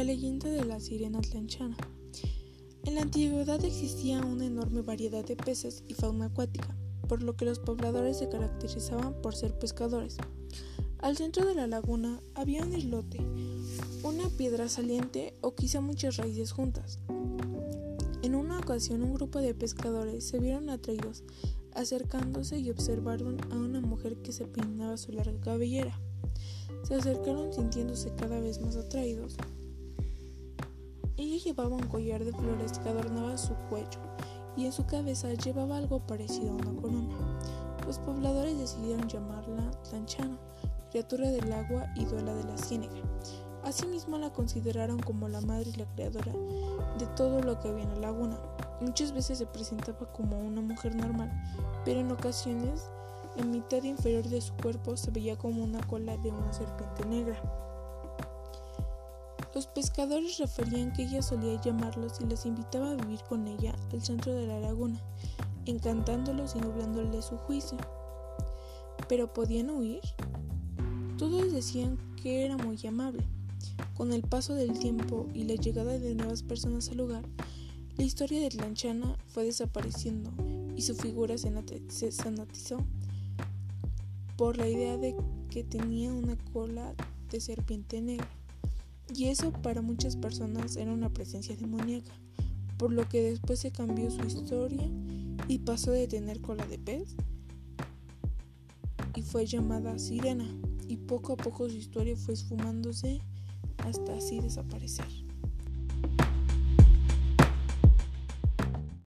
de la sirena tlanchana. En la antigüedad existía una enorme variedad de peces y fauna acuática, por lo que los pobladores se caracterizaban por ser pescadores. Al centro de la laguna había un islote, una piedra saliente o quizá muchas raíces juntas. En una ocasión un grupo de pescadores se vieron atraídos, acercándose y observaron a una mujer que se peinaba su larga cabellera. Se acercaron sintiéndose cada vez más atraídos. Llevaba un collar de flores que adornaba su cuello y en su cabeza llevaba algo parecido a una corona. Los pobladores decidieron llamarla Tlanchana criatura del agua y duela de la ciénaga. Asimismo la consideraron como la madre y la creadora de todo lo que había en la laguna. Muchas veces se presentaba como una mujer normal, pero en ocasiones en mitad inferior de su cuerpo se veía como una cola de una serpiente negra. Los pescadores referían que ella solía llamarlos y les invitaba a vivir con ella al centro de la laguna, encantándolos y nublándoles su juicio. ¿Pero podían huir? Todos decían que era muy amable. Con el paso del tiempo y la llegada de nuevas personas al lugar, la historia de Tlanchana fue desapareciendo y su figura se, sanatizó por la idea de que tenía una cola de serpiente negra. Y eso para muchas personas era una presencia demoníaca, por lo que después se cambió su historia y pasó de tener cola de pez y fue llamada Sirena y poco a poco su historia fue esfumándose hasta así desaparecer.